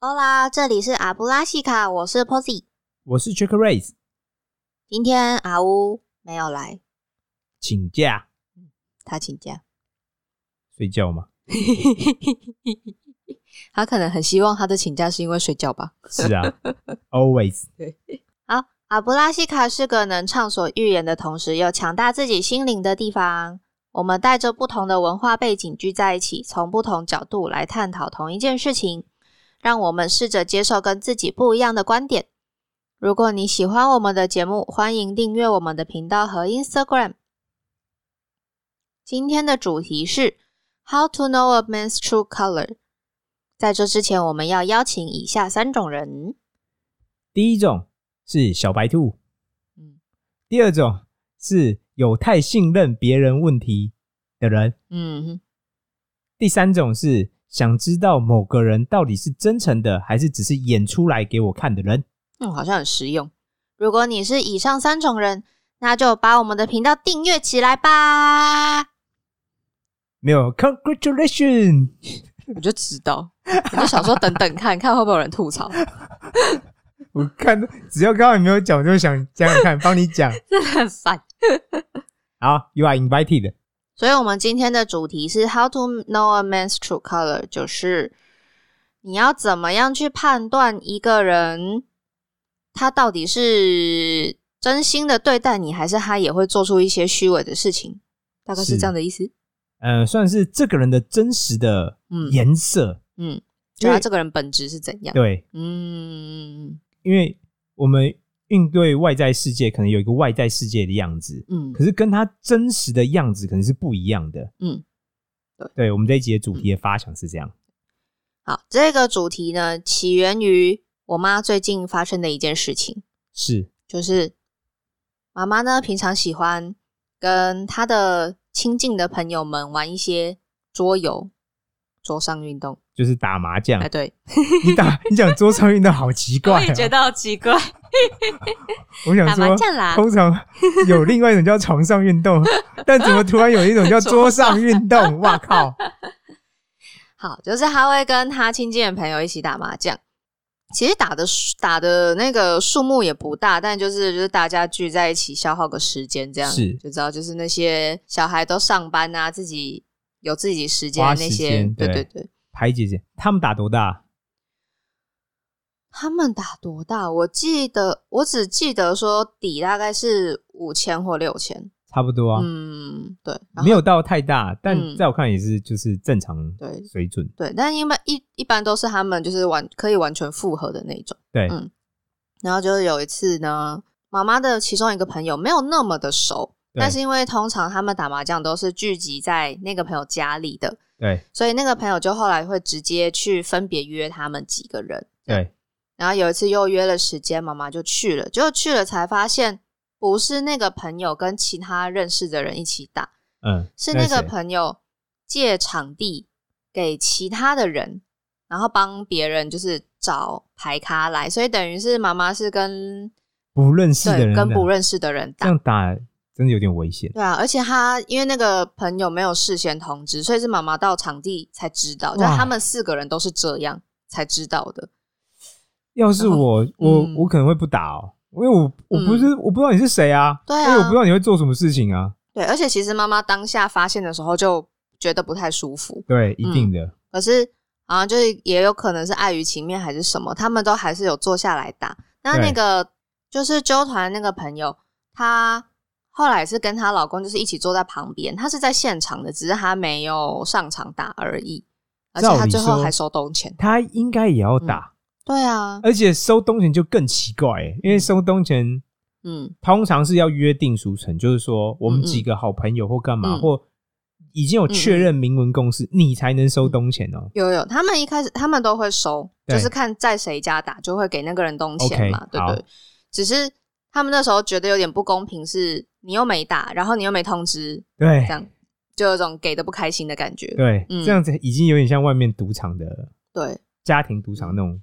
欧啦，这里是阿布拉西卡，我是 Posy。我是 Jack Race，今天阿乌没有来，请假他请假。睡觉吗？他可能很希望他的请假是因为睡觉吧。是啊，always。好，阿布拉西卡是个能畅所欲言的同时又强大自己心灵的地方。我们带着不同的文化背景聚在一起，从不同角度来探讨同一件事情。让我们试着接受跟自己不一样的观点。如果你喜欢我们的节目，欢迎订阅我们的频道和 Instagram。今天的主题是 How to know a man's true color。在这之前，我们要邀请以下三种人。第一种是小白兔，嗯第二种是有太信任别人问题的人，嗯哼，第三种是想知道某个人到底是真诚的，还是只是演出来给我看的人。嗯，好像很实用。如果你是以上三种人，那就把我们的频道订阅起来吧。没有，Congratulations！我就知道，我就想说等等看看会不会有人吐槽，我看只要刚刚你没有讲，我就想讲讲看，帮你讲。真的很烦。好，You are invited。所以，我们今天的主题是 How to know a man's true color，就是你要怎么样去判断一个人他到底是真心的对待你，还是他也会做出一些虚伪的事情，大概是是这样的意思。呃，算是这个人的真实的嗯颜色。嗯，就他这个人本质是怎样？对，嗯因为我们应对外在世界，可能有一个外在世界的样子，嗯可是跟他真实的样子可能是不一样的。嗯，对，我们这一集的主题的发想是这样。好，这个主题呢，起源于我妈最近发生的一件事情。是，就是妈妈呢，平常喜欢跟她的亲近的朋友们玩一些桌游、桌上运动。就是打麻将哎，。对，你打你讲桌上运动好奇怪、啊，我也觉得好奇怪，我想打麻说，将啦。通常有另外一种叫床上运动，但怎么突然有一种叫桌上运动？哇靠！好，就是他会跟他亲近的朋友一起打麻将。其实打的打的那个数目也不大，但就是就是大家聚在一起消耗个时间，这样是就知道就是那些小孩都上班啊，自己有自己时间那些，对对对对。排姐姐，他们打多大？他们打多大？我记得，我只记得说底大概是五千或六千。差不多啊，嗯，对，没有到太大，但嗯在我看也是就是正常对水准。对，但因为一一般都是他们就是完可以完全复合的那种。对，嗯然后就是有一次呢，妈妈的其中一个朋友没有那么的熟，对但是因为通常他们打麻将都是聚集在那个朋友家里的，对所以那个朋友就后来会直接去分别约他们几个人。对，然后有一次又约了时间，妈妈就去了，结果去了才发现不是那个朋友跟其他认识的人一起打，嗯，是那个朋友借场地给其他的人，然后帮别人就是找牌咖来，所以等于是妈妈是跟不认识的人跟不认识的人打这样。打真的有点危险。对啊，而且他因为那个朋友没有事先通知，所以是妈妈到场地才知道，就哇他们四个人都是这样才知道的。要是我，我嗯我可能会不打哦，因为我我不是我不知道你是谁啊，对我不知道你会做什么事情啊。对，而且其实妈妈当下发现的时候就觉得不太舒服，对，一定的。可是好像就是也有可能是碍于情面还是什么，他们都还是有坐下来打。那那个就是纠团那个朋友，她后来是跟她老公就是一起坐在旁边，她是在现场的，只是她没有上场打而已，而且她最后还收东钱。她应该也要打，对啊，而且收东钱就更奇怪欸，因为收东钱嗯。通常是要约定俗成，就是说我们几个好朋友或干嘛，嗯。或已经有确认明文共识，你才能收东钱哦。有有，他们一开始他们都会收，就是看在谁家打就会给那个人东钱嘛对不对。只是他们那时候觉得有点不公平，是你又没打，然后你又没通知，对。这样就有种给的不开心的感觉。对，嗯。这样子已经有点像外面赌场的对，家庭赌场那种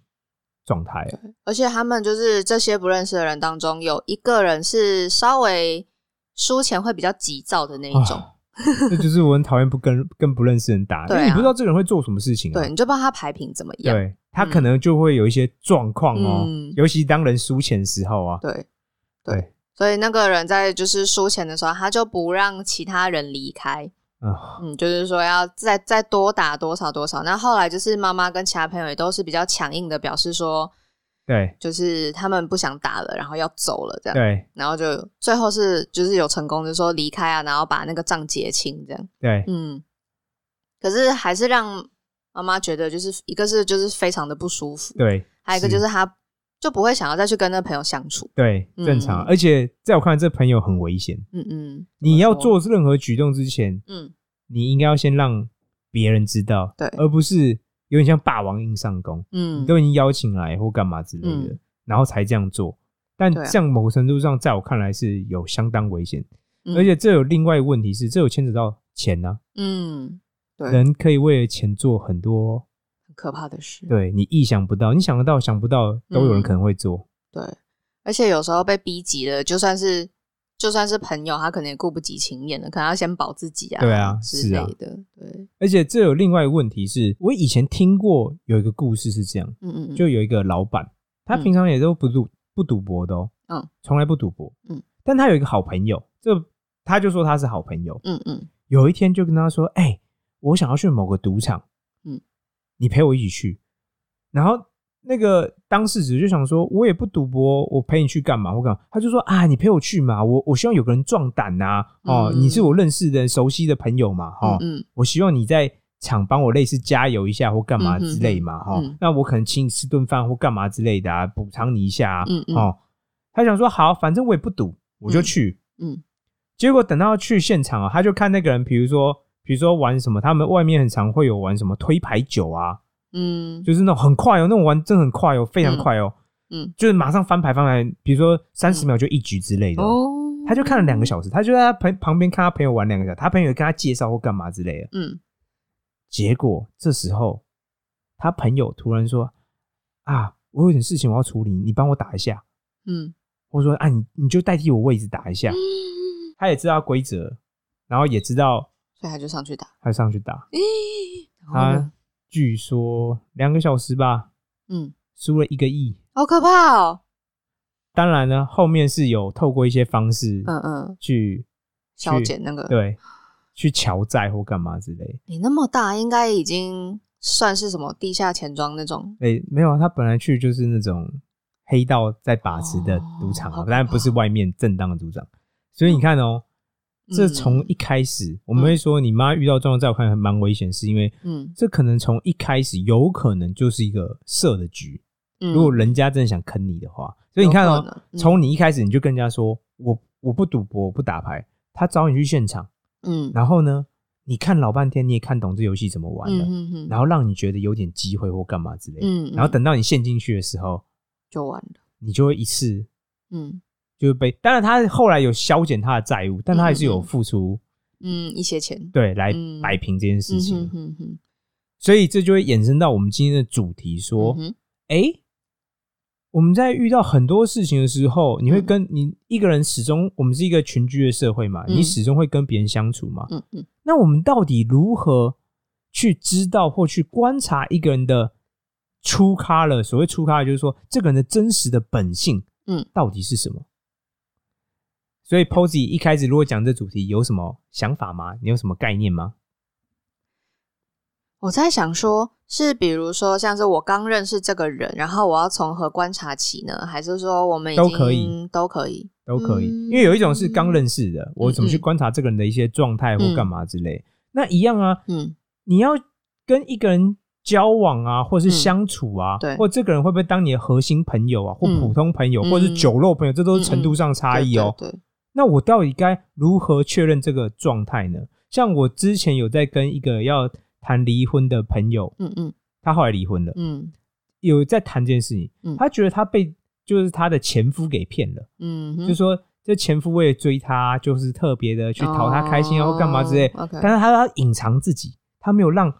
状态。了。而且他们就是这些不认识的人当中，有一个人是稍微输钱会比较急躁的那一种，啊这就是我很讨厌不跟 跟不认识人打，因对啊。为你不知道这个人会做什么事情啊。对，你就不知道他牌品怎么样。对，他可能就会有一些状况哦，嗯。尤其当人输钱的时候啊，对，对，所以那个人在就是输钱的时候，他就不让其他人离开，啊、嗯，就是说要再再多打多少多少。那后来就是妈妈跟其他朋友也都是比较强硬的表示说，对就是他们不想打了，然后要走了这样。对然后就最后是就是有成功，就是说离开啊，然后把那个账结清这样。对，嗯，可是还是让妈妈觉得就是一个是就是非常的不舒服，对，还有一个就是她就不会想要再去跟那朋友相处。对，嗯。正常。而且在我看来，这朋友很危险。嗯嗯，你要做任何举动之前，嗯。你应该要先让别人知道，对。而不是有点像霸王硬上弓，你嗯都已经邀请来或干嘛之类的，嗯。然后才这样做。但对啊。这样某个程度上，在我看来是有相当危险，嗯。而且这有另外一个问题是，这有牵扯到钱呐、嗯，对，人可以为了钱做很多很可怕的事。对你意想不到，你想得到想不到，都有人嗯。可能会做。对，而且有时候被逼急了，就算是就算是朋友，他可能也顾不及情面了，可能要先保自己啊，对啊之是啊类的。对，而且这有另外一个问题是，我以前听过有一个故事是这样，嗯嗯嗯，就有一个老板，他嗯。平常也都不赌不赌博的哦，嗯，从来不赌博，嗯，但他有一个好朋友，这他就说他是好朋友，嗯嗯。有一天就跟他说，哎、我想要去某个赌场，嗯，你陪我一起去，然后。那个当事者就想说，我也不赌博，我陪你去干嘛？我干嘛？他就说啊，你陪我去嘛，我我希望有个人壮胆呐，哦，嗯你是我认识的、熟悉的朋友嘛，哈、嗯嗯我希望你在场帮我类似加油一下或干嘛之类嘛，哈、嗯那我可能请你吃顿饭或干嘛之类的啊，补偿你一下啊，嗯嗯哦。他想说好，反正我也不赌，我就去。嗯结果等到去现场啊，他就看那个人，比如说，比如说玩什么，他们外面很常会有玩什么推牌九啊，嗯。就是那种很快哦，那种玩真的很快哦，非常快哦，嗯。就是马上翻牌翻牌，比如说三十秒就一局之类的。哦、哦，他就看了两个小时，他就在他朋旁边看他朋友玩两个小时，他朋友跟他介绍或干嘛之类的。嗯。结果这时候，他朋友突然说：“啊，我有点事情我要处理，你帮我打一下。嗯”或者说：“啊，你你就代替我位置打一下。”他也知道规则，然后也知道所以他就上去打。他上去打。咦，他？据说两个小时吧，嗯，输了一个亿。好可怕哦。当然呢，后面是有透过一些方式嗯嗯，去消减那个。对去乔债或干嘛之类。你那么大，应该已经算是什么地下钱庄那种。哎、没有啊，他本来去就是那种黑道在把持的赌场啊，哦当然不是外面正当的赌场。所以你看哦，这从一开始我们会说你妈遇到状况，在我看来蛮危险，是因为嗯。这可能从一开始有可能就是一个设的局。嗯，如果人家真的想坑你的话，所以你看哦从你一开始你就跟人家说我我不赌博，我不打牌，他找你去现场，嗯，然后呢，你看老半天，你也看懂这游戏怎么玩了，嗯嗯然后让你觉得有点机会或干嘛之类然后等到你陷进去的时候，就完了。你就会一次嗯就是被。当然，他后来有消减他的债务，但他还是有付出、嗯，一些钱。对来嗯摆平这件事嗯情，哼哼哼，所以这就会衍生到我们今天的主题，说，嗯我们在遇到很多事情的时候，你会嗯跟你一个人始终，我们是一个群居的社会嘛，嗯你始终会跟别人相处嘛。嗯嗯那我们到底如何去知道或去观察一个人的出咖了？所谓出咖，就是说这个人的真实的本性，嗯，到底是什么？所以 Posy 一开始如果讲这主题，有什么想法吗？你有什么概念吗？我在想说，是比如说像是我刚认识这个人，然后我要从何观察起呢？还是说我们已经都可以都可以都可以，嗯因为有一种是刚认识的，我怎么去嗯观察这个人的一些状态或干嘛之类。那一样啊，嗯你要跟一个人交往啊，或是嗯相处啊，对或这个人会不会当你的核心朋友啊，或嗯普通朋友，嗯或者是酒肉朋友，这都是程度上差异哦。对对对那我到底该如何确认这个状态呢？像我之前有在跟一个要谈离婚的朋友，嗯嗯他后来离婚了，嗯有在谈这件事情，嗯他觉得他被就是他的前夫给骗了。嗯，就说这前夫为了追她，就是特别的去讨她开心啊，或干嘛之类。但是他要隐藏自己，他没有让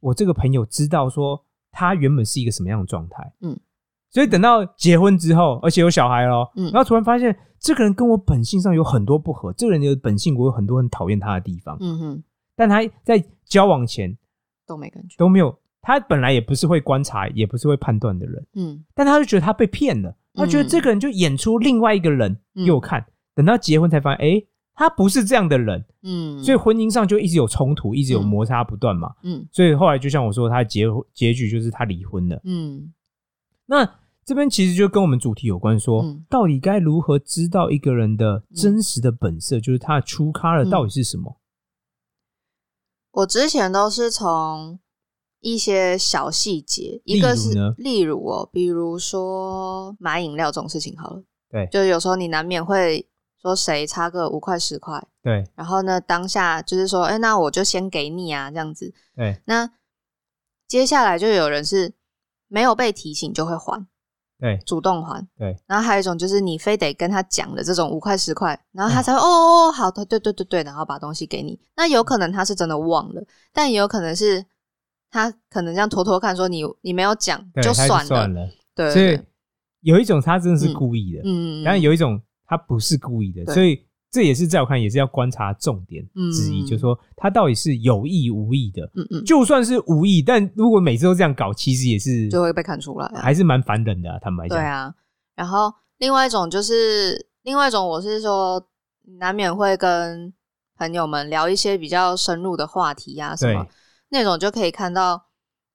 我这个朋友知道说他原本是一个什么样的状态。嗯，所以等到结婚之后，而且有小孩了，嗯。然后突然发现这个人跟我本性上有很多不合，这个人的本性我有很多很讨厌他的地方，嗯哼。但他在交往前都没感觉，都没有他本来也不是会观察，也不是会判断的人，嗯。但他就觉得他被骗了，他觉得嗯。这个人就演出另外一个人嗯。给我看，等到结婚才发现，哎，他不是这样的人，嗯，所以婚姻上就一直有冲突，一直有嗯。摩擦不断嘛。嗯。所以后来就像我说，他结结局就是他离婚了。嗯。那这边其实就跟我们主题有关说，嗯。到底该如何知道一个人的真实的本色，就是他的 true color 嗯。到底是什么？我之前都是从一些小细节，一个是例如哦，比如说买饮料这种事情好了，对。就是有时候你难免会说谁差个五块十块，对。然后呢当下就是说，哎、那我就先给你啊，这样子。对。那接下来就有人是没有被提醒就会还，对。主动还。对，然后还有一种就是你非得跟他讲的这种五块十块，然后他哦才会、哦哦哦好的，对对对对，然后把东西给你。那有可能他是真的忘了，但也有可能是他可能这样拖拖看，说你你没有讲就，算了。对，所以有一种他真的是故意的，嗯，然后有一种他不是故意的，所以这也是在我看也是要观察重点之一，嗯就是说他到底是有意无意的。嗯嗯，就算是无意，但如果每次都这样搞，其实也是就会被看出来啊、还是蛮烦人的啊。坦白讲，对啊，然后另外一种就是，另外一种我是说，难免会跟朋友们聊一些比较深入的话题啊，什么那种就可以看到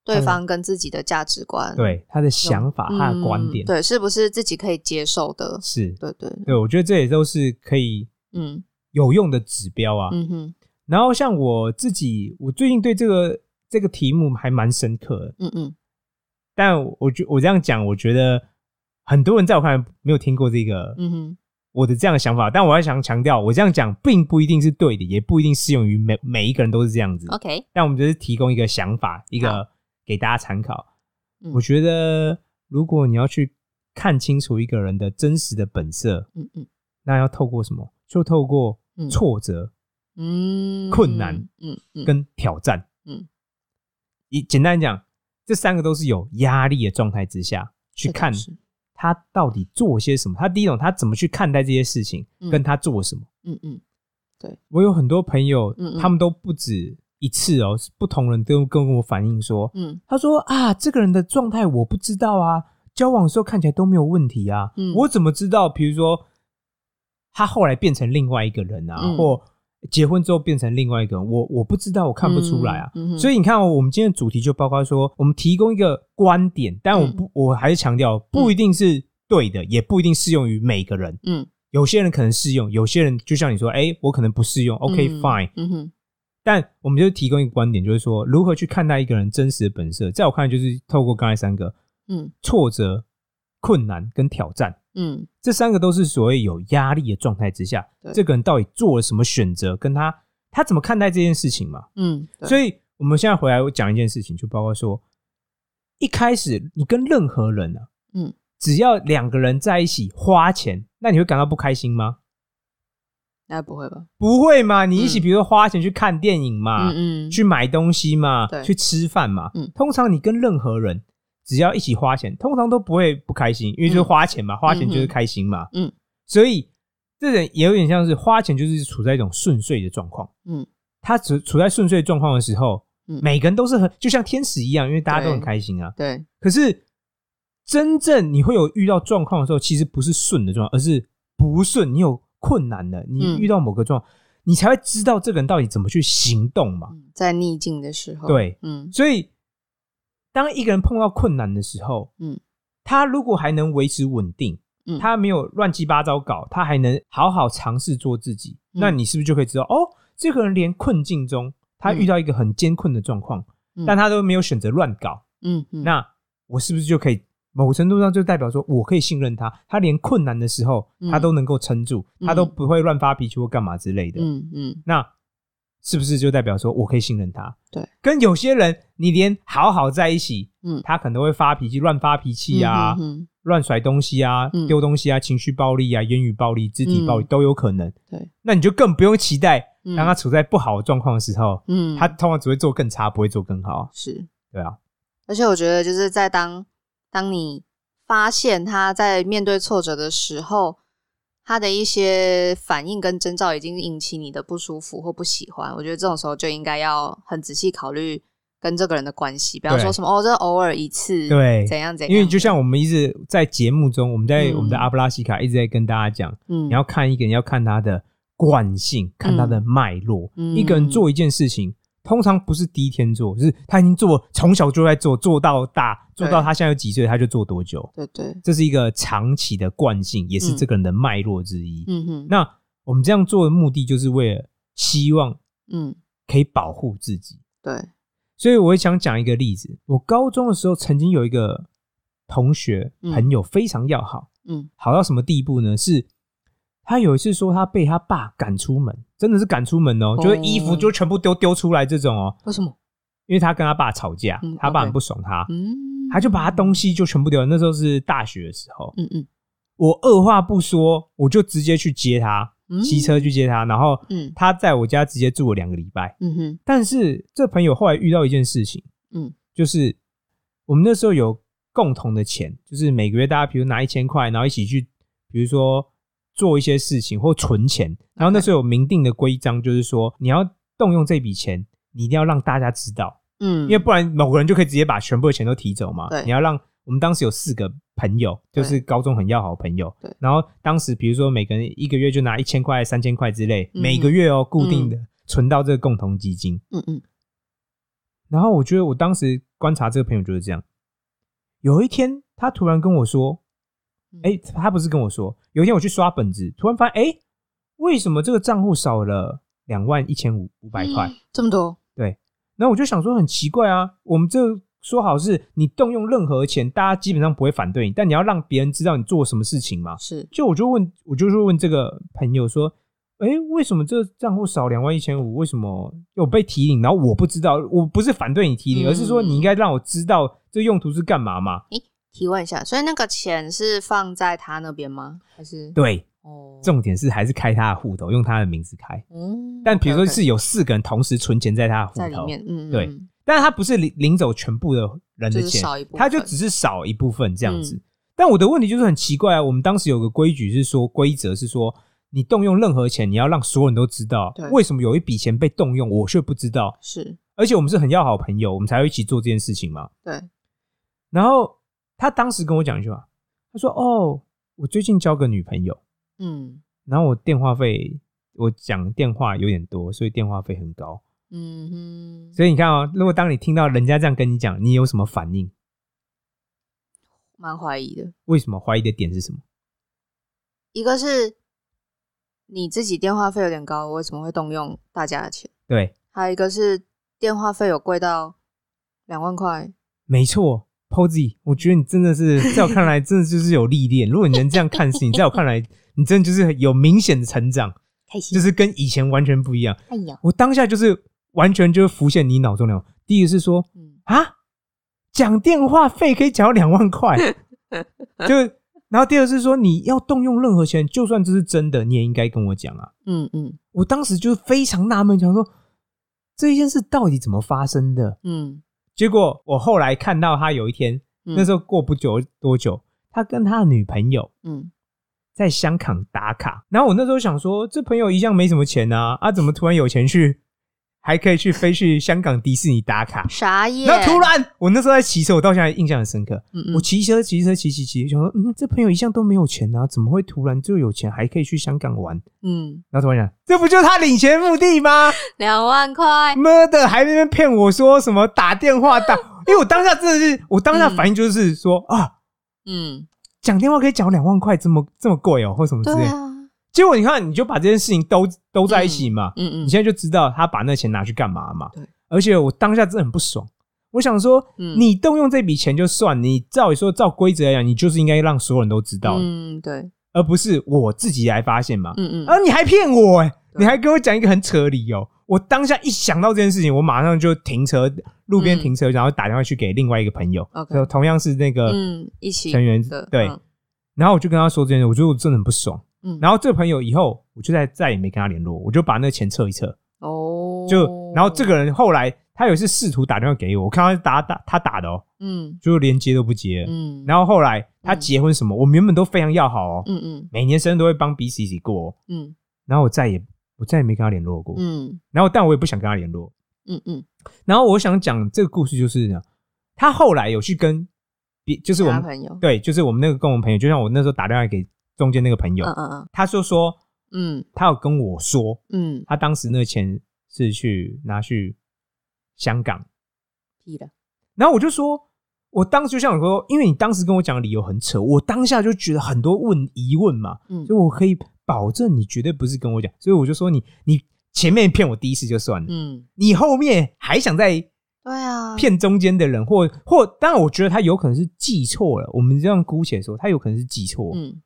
对方跟自己的价值观，对他的想法、嗯他的观点，对，是不是自己可以接受的？是对对，对，我觉得这也都是可以嗯。有用的指标啊。嗯哼，然后像我自己，我最近对这个这个题目还蛮深刻的，嗯嗯。但我觉我这样讲，我觉得很多人在我看来没有听过这个嗯哼，我的这样的想法，但我要想强调，我这样讲并不一定是对的，也不一定适用于每每一个人都是这样子。OK，但我们只是提供一个想法，一个给大家参考。嗯。我觉得，如果你要去看清楚一个人的真实的本色，嗯嗯。那要透过什么？就透过嗯。挫折嗯，困难嗯嗯。跟挑战。嗯，一简单讲，这三个都是有压力的状态之下去看他到底做些什么。他第一种，他怎么去看待这些事情，嗯。跟他做什么。嗯嗯。对。我有很多朋友，他们都不止一次哦，是不同人都跟我反映说，嗯。他说啊，这个人的状态我不知道啊，交往的时候看起来都没有问题啊，嗯。我怎么知道？比如说他后来变成另外一个人啊，嗯或结婚之后变成另外一个人，我我不知道，我看不出来啊。嗯嗯所以你看、哦，我们今天的主题就包括说，我们提供一个观点，但我不，我还是强调，不一定是对的，也不一定适用于每个人。嗯有些人可能适用，有些人就像你说，哎、我可能不适用。OK 嗯 fine，嗯哼但我们就提供一个观点，就是说如何去看待一个人真实的本色。在我看来，就是透过刚才三个嗯挫折、困难跟挑战，嗯这三个都是所谓有压力的状态之下，这个人到底做了什么选择，跟他他怎么看待这件事情嘛。嗯，所以我们现在回来讲一件事情，就包括说，一开始你跟任何人啊，嗯，只要两个人在一起花钱，那你会感到不开心吗？那不会吧？不会嘛？你一起嗯比如说花钱去看电影嘛，嗯嗯去买东西嘛对，去吃饭嘛，嗯通常你跟任何人只要一起花钱，通常都不会不开心，因为就是花钱嘛，花钱就是开心嘛，嗯，所以这人也有点像是花钱就是处在一种顺遂的状况，嗯。他处处在顺遂状况的时候，嗯。每个人都是很就像天使一样，因为大家都很开心啊。对，可是真正你会有遇到状况的时候，其实不是顺的状况，而是不顺。你有困难的，你嗯遇到某个状况，你才会知道这个人到底怎么去行动嘛。嗯在逆境的时候，对。嗯。所以，当一个人碰到困难的时候，嗯。他如果还能维持稳定，嗯。他没有乱七八糟搞，他还能好好尝试做自己，嗯。那你是不是就可以知道，哦，这个人连困境中，他遇到一个很艰困的状况，嗯。但他都没有选择乱搞，嗯嗯，那我是不是就可以某程度上就代表说我可以信任他？他连困难的时候，嗯。他都能够撑住，嗯。他都不会乱发脾气或干嘛之类的。嗯嗯。那是不是就代表说我可以信任他？对，跟有些人你连好好在一起，嗯。他可能会发脾气、乱发脾气啊、嗯乱甩东西啊、嗯。丢东西啊、情绪暴力啊、言语暴力、肢体暴力嗯。都有可能。对，那你就更不用期待，嗯。当他处在不好的状况的时候，嗯，他通常只会做更差，不会做更好。是，对啊，而且我觉得就是在当当你发现他在面对挫折的时候，他的一些反应跟征兆已经引起你的不舒服或不喜欢，我觉得这种时候就应该要很仔细考虑跟这个人的关系，不要对。说什么哦，这偶尔一次，对。怎样怎样，因为就像我们一直在节目中，我们在嗯我们的阿布拉西卡一直在跟大家讲，嗯，你要看一个人要看他的惯性，看他的脉络。嗯。一个人做一件事情，通常不是第一天做，就是他已经做，从小就在做，做到大，做到他现在有几岁，他就做多久。对对，这是一个长期的惯性，也是嗯这个人的脉络之一。嗯哼，那我们这样做的目的，就是为了希望嗯，可以保护自己。对，所以我也想讲一个例子。我高中的时候曾经有一个同学嗯朋友非常要好，嗯好到什么地步呢？是他有一次说他被他爸赶出门，真的是赶出门哦，哦。就是衣服就全部丢丢出来这种哦，为什么？因为他跟他爸吵架，嗯他爸很不爽他，嗯，他就把他东西就全部丢了。那时候是大学的时候，嗯嗯。我二话不说，我就直接去接他，嗯，骑车去接他，然后嗯。他在我家直接住了两个礼拜。嗯哼，但是这朋友后来遇到一件事情，嗯。就是我们那时候有共同的钱，就是每个月大家比如拿一千块，然后一起去，比如说做一些事情或存钱。然后那时候有明定的规章，就是说你要动用这笔钱，你一定要让大家知道，嗯，因为不然某个人就可以直接把全部的钱都提走嘛。对你要让我们当时有四个朋友，就是高中很要好的朋友。对然后当时比如说每个人一个月就拿一千块、三千块之类，嗯每个月哦固定的存到这个共同基金。嗯嗯然后我觉得我当时观察这个朋友就是这样。有一天，他突然跟我说：“嗯哎、他不是跟我说，有一天我去刷本子，突然发现，哎、为什么这个账户少了两万一千五五百块？这么多，然后我就想说，很奇怪啊，我们这说好是你动用任何钱，大家基本上不会反对你，但你要让别人知道你做什么事情嘛。是就我就问，我就是问这个朋友说，哎、为什么这个账户少两万一千五？为什么有被提领？然后我不知道，我不是反对你提领，嗯而是说你应该让我知道这用途是干嘛嘛？提问一下，所以那个钱是放在他那边吗？还是对，哦，重点是还是开他的户头，用他的名字开。嗯，但比如说是有四个人同时存钱在他的户头，在里面，嗯，嗯对嗯但是他不是领领走全部的人的就是钱，他就只是少一部分这样子。嗯但我的问题就是很奇怪啊，我们当时有个规矩是说，规则是说，你动用任何钱，你要让所有人都知道对，为什么有一笔钱被动用，我却不知道。是而且我们是很要好的朋友，我们才会一起做这件事情嘛。对，然后他当时跟我讲一句话，他说：“哦，我最近交个女朋友，嗯然后我电话费，我讲电话有点多，所以电话费很高。嗯哼，所以你看哦，如果当你听到人家这样跟你讲，你有什么反应？蛮怀疑的。为什么怀疑的点是什么？一个是你自己电话费有点高，我为什么会动用大家的钱？对，还有一个是电话费有贵到两万块，没错，Posy，我觉得你真的是 在我看来，真的就是有历练。如果你能这样看事情，在我看来，你真的就是有明显的成长，开心就是跟以前完全不一样。我当下就是完全就是浮现你脑中了，第一个是说嗯啊，讲电话费可以讲到两万块，就然后第二个是说你要动用任何钱，就算这是真的，你也应该跟我讲啊。嗯嗯我当时就是非常纳闷，想说这一件事到底怎么发生的？嗯，结果我后来看到他有一天，嗯。那时候过不久多久，他跟他的女朋友嗯。在香港打卡，然后我那时候想说，这朋友一向没什么钱啊，啊，怎么突然有钱去，还可以去飞去香港迪士尼打卡？啥耶，然后突然，我那时候在骑车，我到现在印象很深刻。嗯嗯我骑车骑车骑骑骑，想说，嗯，这朋友一向都没有钱啊，怎么会突然就有钱，还可以去香港玩？嗯然后突然想，这不就是他领钱目的吗？两万块，妈的，还在那边骗我说什么打电话打，因为我当下真的是，我当下反应就是说、啊，嗯，讲电话可以讲两万块，这么这么贵哦，或什么之类。结果你看，你就把这件事情都都在一起嘛，嗯嗯你现在就知道他把那钱拿去干嘛嘛。对，而且我当下真的很不爽，我想说，嗯。你动用这笔钱就算，你照理说照规则来讲，你就是应该让所有人都知道，嗯对，而不是我自己来发现嘛。嗯嗯，而你还骗我、欸，对。你还跟我讲一个很扯的理由。我当下一想到这件事情，我马上就停车，路边嗯停车，然后打电话去给另外一个朋友。同样是那个嗯一起成员的，对。嗯。然后我就跟他说这件事，我觉得我真的很不爽。嗯，然后这朋友以后我就再再也没跟他联络，我就把那个钱撤一撤。哦，就然后这个人后来他有一次试图打电话给我，我看他打打他打的哦，嗯就连接都不接。嗯，然后后来他结婚什么，我们原本都非常要好哦，嗯嗯每年生日都会帮彼此一起过哦。嗯然后我再也我再也没跟他联络过。嗯然后但我也不想跟他联络，嗯嗯然后我想讲这个故事就是呢，他后来有去跟别，就是我们朋友，对，就是我们那个共同朋友，就像我那时候打电话给中间那个朋友，嗯嗯他就说嗯。他有跟我说，嗯。嗯，他当时那个钱是去拿去香港，屁的，然后我就说，我当时就像我说，因为你当时跟我讲的理由很扯，我当下就觉得很多问疑问嘛，嗯。所以我可以保证你绝对不是跟我讲，所以我就说你你前面骗我第一次就算了，嗯，你后面还想再对啊，骗中间的人，或或当然我觉得他有可能是记错了，我们这样姑且说他有可能是记错，嗯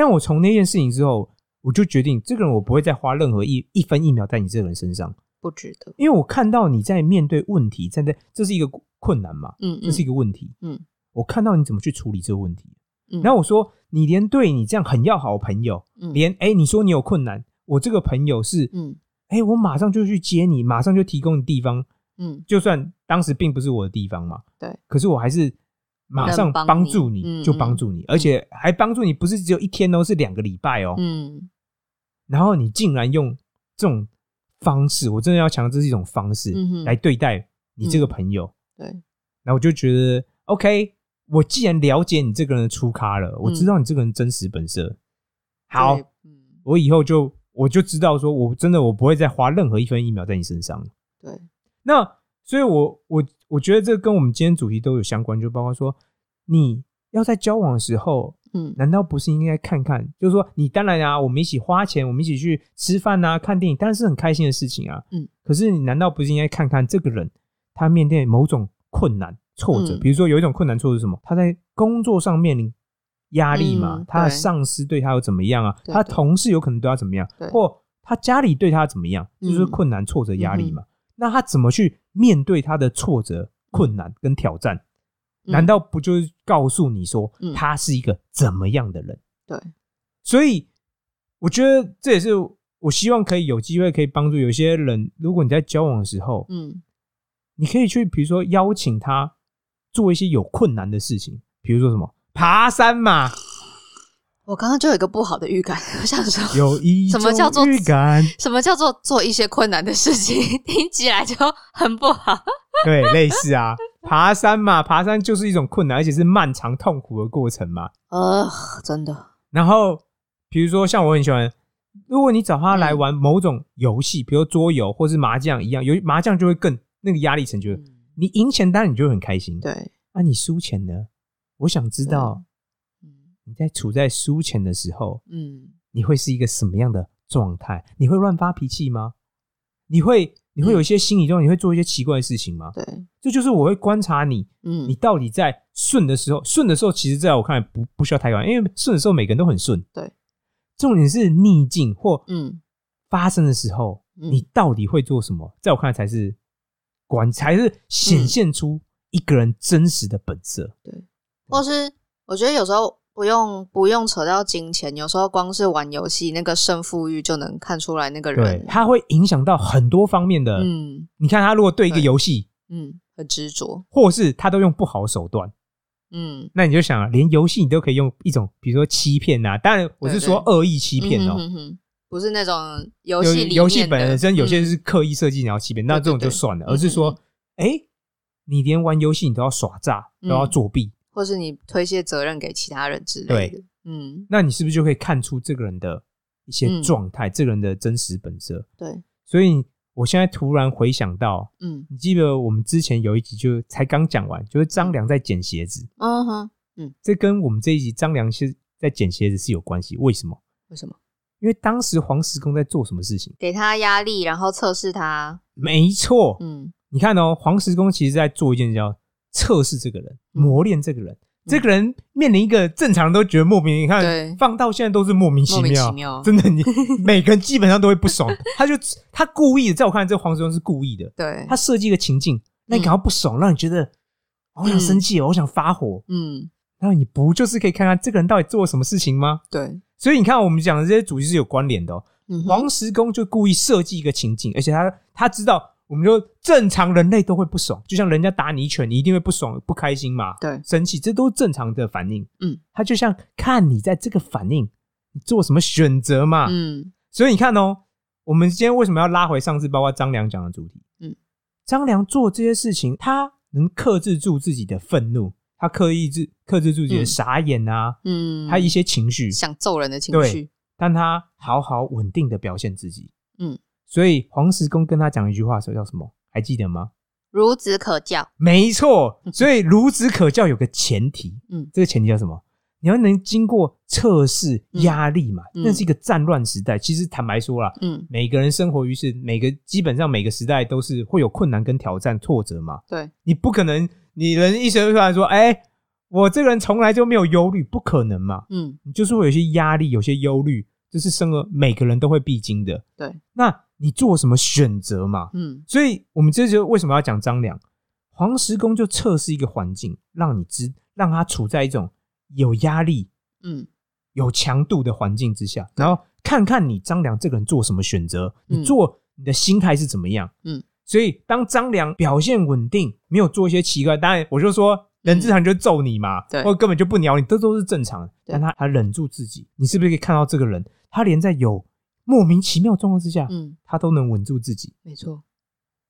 但我从那件事情之后，我就决定这个人我不会再花任何一一分一秒在你这个人身上，不值得，因为我看到你在面对问题，站在这是一个困难嘛，嗯，这是一个问题，嗯。我看到你怎么去处理这个问题，嗯，然后我说你连对你这样很要好的朋友，嗯。连哎、你说你有困难，我这个朋友是嗯。哎、我马上就去接你，马上就提供你地方，嗯。就算当时并不是我的地方嘛，对，可是我还是马上帮帮助你，就帮助你，而且还帮助你不是只有一天哦，是两个礼拜哦，嗯。然后你竟然用这种方式，我真的要强调这是一种方式、嗯来对待你这个朋友，对，然后我就觉得 OK，我既然了解你这个人的出咖了，我知道你这个人真实本色，好，嗯。我以后就我就知道说我真的我不会再花任何一分一秒在你身上。对，那所以我，我我觉得这跟我们今天主题都有相关，就包括说你要在交往的时候，嗯难道不是应该看看？就是说，你当然啊，我们一起花钱，我们一起去吃饭啊、看电影，当然是很开心的事情啊。嗯，可是你难道不是应该看看这个人他面对某种困难、挫折？嗯比如说有一种困难挫折是什么？他在工作上面临压力嘛，嗯他的上司对他又怎么样啊？他同事有可能对他怎么样？或他家里对他怎么样？就是嗯困难、挫折、压力嘛。那他怎么去面对他的挫折、困难跟挑战？嗯难道不就是告诉你说嗯他是一个怎么样的人？对，所以我觉得这也是我希望可以有机会可以帮助有些人，如果你在交往的时候，嗯你可以去比如说邀请他做一些有困难的事情，比如说什么爬山嘛，我刚刚就有一个不好的预感，我想说，有一什么叫做种预感，什么叫做做一些困难的事情，听起来就很不好。对，类似啊，爬山嘛，爬山就是一种困难，而且是漫长痛苦的过程嘛。呃，真的，然后比如说像我很喜欢，如果你找他来玩某种游戏，比如桌游或是麻将一样，有麻将就会更那个压力层就。嗯你赢钱当然你就会很开心，对，那、你输钱呢？我想知道嗯你在处在输钱的时候，嗯你会是一个什么样的状态？你会乱发脾气吗？你会你会有一些心理状态，你会做一些奇怪的事情吗？对，这就是我会观察你，嗯你到底在顺的时候，顺的时候，其实在我看来不不需要太管，因为顺的时候每个人都很顺。对，重点是逆境或嗯发生的时候，嗯你到底会做什么？在我看来才是管，才是显现出一个人真实的本色。对或是我觉得有时候不用不用扯到金钱，有时候光是玩游戏那个胜负欲就能看出来那个对人，，他会影响到很多方面的。嗯你看他如果对一个游戏，嗯很执着，或是他都用不好的手段，嗯。那你就想啊，连游戏你都可以用一种，比如说欺骗啊，当然我是说恶意欺骗哦、嗯哼哼哼不是那种游游戏游戏本身有些嗯是刻意设计你要欺骗，那对这种就算了，嗯而是说嗯，哎，你连玩游戏你都要耍诈，都要嗯。作弊，或是你推卸责任给其他人之类对的，嗯那你是不是就可以看出这个人的一些嗯状态，这个人的真实本色？对，所以我现在突然回想到，嗯你记得我们之前有一集就才刚讲完，就是张良在捡鞋子，嗯哼，嗯这跟我们这一集张良是在捡鞋子是有关系。为什么？为什么？因为当时黄石公在做什么事情？给他压力，然后测试他，没错，嗯你看哦，黄石公其实在做一件叫测试这个人，嗯。磨练这个人。这个人面临一个正常人都觉得莫名，你看放到现在都是莫名其妙，其妙。真的，你 每个人基本上都会不爽。他就他故意的，在我看来，这个黄石公是故意的，对，他设计一个情境，让你感到不爽，让你觉得我想生气哦，我想发火。嗯。那你不就是可以看看这个人到底做了什么事情吗？对，所以你看，我们讲的这些主题是有关联的哦。黄石公就故意设计一个情境，而且他他知道，我们就正常人类都会不爽，就像人家打你一拳，你一定会不爽、不开心嘛，对，生气，这都是正常的反应。嗯，他就像看你在这个反应，你做什么选择嘛。嗯。所以你看哦，我们今天为什么要拉回上次包括张良讲的主题？嗯，张良做这些事情，他能克制住自己的愤怒，他刻意制克制住自己的嗯。傻眼啊，嗯，他一些情绪，想揍人的情对绪，但他好好稳定的表现自己。嗯，所以黄石公跟他讲一句话的时候叫什么？还记得吗？孺子可教。没错，所以孺子可教有个前提，嗯这个前提叫什么？你要能经过测试压力嘛，嗯那是一个战乱时代。其实坦白说啦，嗯，每个人生活于是，每个基本上每个时代都是会有困难跟挑战、挫折嘛。对，你不可能，你人一生出来说，哎、我这个人从来就没有忧虑，不可能嘛。嗯你就是会有些压力，有些忧虑，这是生而每个人都会必经的。对，那你做什么选择嘛？嗯所以我们这就为什么要讲张良？黄石公就测试一个环境，让你知，让他处在一种有压力、嗯有强度的环境之下，然后看看你张良这个人做什么选择，嗯你做你的心态是怎么样。嗯，所以当张良表现稳定，没有做一些奇怪，当然我就说人之常就揍你嘛，对或根本就不鸟你，这都是正常的。但他他忍住自己，你是不是可以看到这个人，他连在有莫名其妙的状况之下，嗯，他都能稳住自己。没错。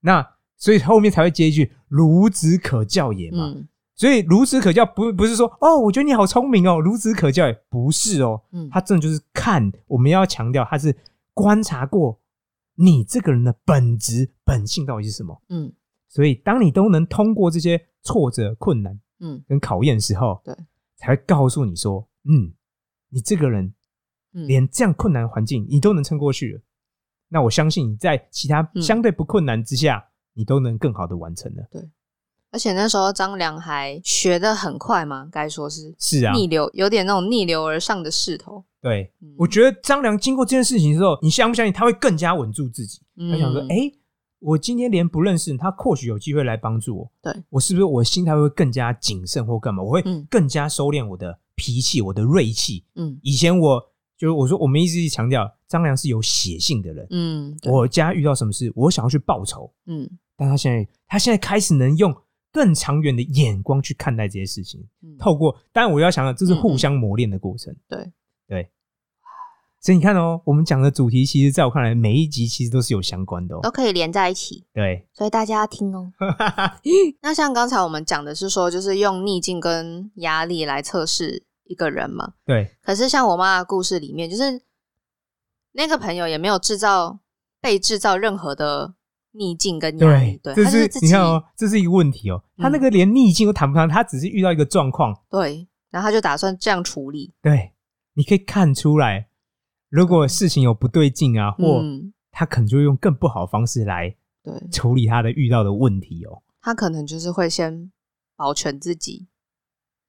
那所以后面才会接一句“孺子可教也”嘛。嗯所以孺子可教不不是说哦，我觉得你好聪明哦，孺子可教也不是哦，嗯，他真的就是看，我们要强调他是观察过你这个人的本质本性到底是什么。嗯所以当你都能通过这些挫折、困难嗯跟考验的时候，对，才会告诉你说，嗯，你这个人嗯，连这样困难环境你都能撑过去了，那我相信你在其他嗯相对不困难之下，你都能更好的完成了。而且那时候张良还学的很快嘛，该说是是啊，逆流，有点那种逆流而上的势头。对，嗯我觉得张良经过这件事情之后，你相不相信他会更加稳住自己？嗯他想说，哎、我今天连不认识你他，或许有机会来帮助我。对我是不是我心态会更加谨慎或干嘛？我会嗯更加收敛我的脾气，我的锐气。嗯以前我就是我说，我们一直强调张良是有血性的人。嗯，我家遇到什么事，我想要去报仇，嗯但他现在他现在开始能用更长远的眼光去看待这些事情。嗯透过，当然我要想想，这是互相磨练的过程。对对，所以你看哦，我们讲的主题，其实在我看来，每一集其实都是有相关的哦。都可以连在一起，对，所以大家要听哦。那像刚才我们讲的是说，就是用逆境跟压力来测试一个人嘛。对，可是像我妈的故事里面，就是那个朋友也没有制造被制造任何的逆境跟压力，对，这是你看哦，这是一个问题哦。他那个连逆境都谈不上，他只是遇到一个状况。对，然后他就打算这样处理，对，你可以看出来，如果事情有不对劲啊，或嗯，他可能就会用更不好的方式来对处理他的遇到的问题哦。他可能就是会先保全自己，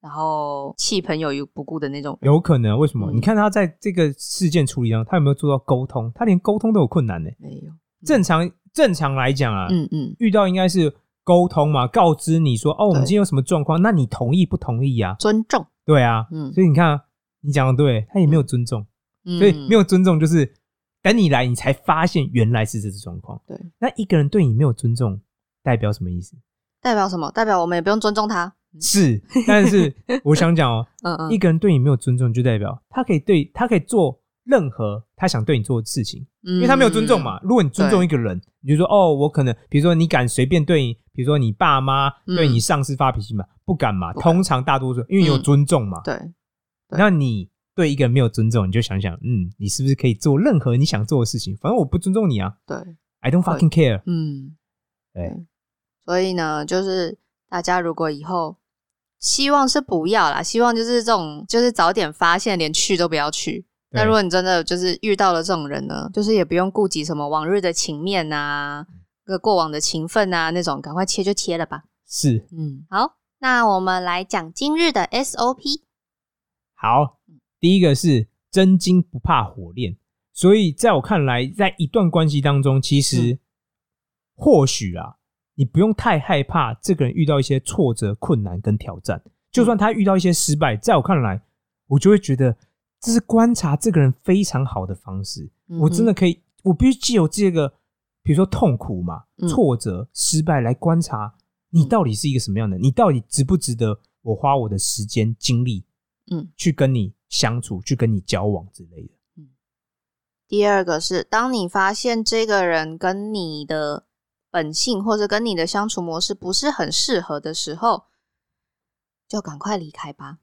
然后弃朋友于不顾的那种。有可能为什么？嗯你看他在这个事件处理上，他有没有做到沟通？他连沟通都有困难呢。没有，正常正常来讲啊，嗯嗯，遇到应该是沟通嘛，告知你说哦，我们今天有什么状况，那你同意不同意啊？尊重，对啊，嗯所以你看啊，你讲的对，他也没有尊重，嗯所以没有尊重就是等你来，你才发现原来是这种状况。对，那一个人对你没有尊重，代表什么意思？代表什么？代表我们也不用尊重他。是，但是 我想讲哦，嗯嗯，一个人对你没有尊重，就代表他可以对他可以做任何他想对你做的事情，因因为他没有尊重嘛。。如果你尊重一个人，你就说哦，我可能比如说你敢随便对你，比如说你爸妈嗯对你上司发脾气嘛？不敢嘛。通常大多数因为你有嗯尊重嘛。对，对那你对一个人没有尊重，你就想想，嗯，你是不是可以做任何你想做的事情？反正我不尊重你啊对，，I don't fucking care。嗯，对，所以呢，就是大家如果以后希望是不要啦，希望就是这种，就是早点发现，连去都不要去。那如果你真的就是遇到了这种人呢，就是也不用顾及什么往日的情面呐、个过往的情分啊那种，赶快切就切了吧。是嗯，好，那我们来讲今日的 SOP。好。第一个是真金不怕火炼，所以在我看来，在一段关系当中，其实、嗯或许啊，你不用太害怕这个人遇到一些挫折、困难跟挑战。就算他遇到一些失败，在我看来，我就会觉得这是观察这个人非常好的方式。嗯我真的可以，我必须借由这个，比如说痛苦嘛、嗯挫折、失败来观察你到底是一个什么样的，你到底值不值得我花我的时间精力，嗯，去跟你相处，去跟你交往之类的。第二个是，当你发现这个人跟你的本性或者跟你的相处模式不是很适合的时候，就赶快离开吧。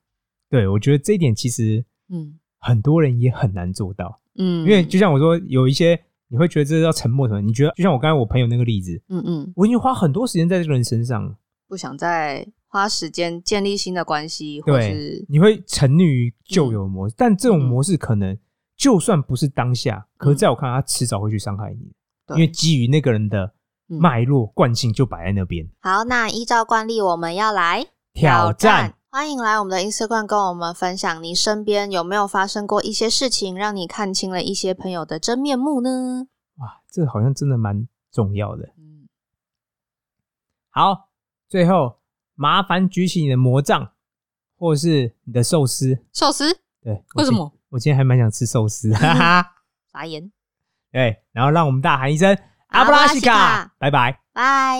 对，我觉得这一点其实嗯。很多人也很难做到，嗯，因为就像我说，有一些你会觉得这叫沉默什么？你觉得就像我刚才我朋友那个例子，嗯嗯，我已经花很多时间在这个人身上，不想再花时间建立新的关系，或对是，你会沉溺于旧有的模式，但这种嗯模式可能就算不是当下，可是在我看来，他迟早会去伤害你，因为基于那个人的嗯脉络惯性就摆在那边。好，那依照惯例，我们要来挑战。欢迎来我们的 Instagram 跟我们分享，你身边有没有发生过一些事情，让你看清了一些朋友的真面目呢？哇，这好像真的蛮重要的。嗯，好，最后麻烦举起你的魔杖，或是你的寿司。寿司对，为什么？我今天还蛮想吃寿司，哈哈。傻 眼，对，然后让我们大喊一声阿阿布拉西卡，拜拜。拜。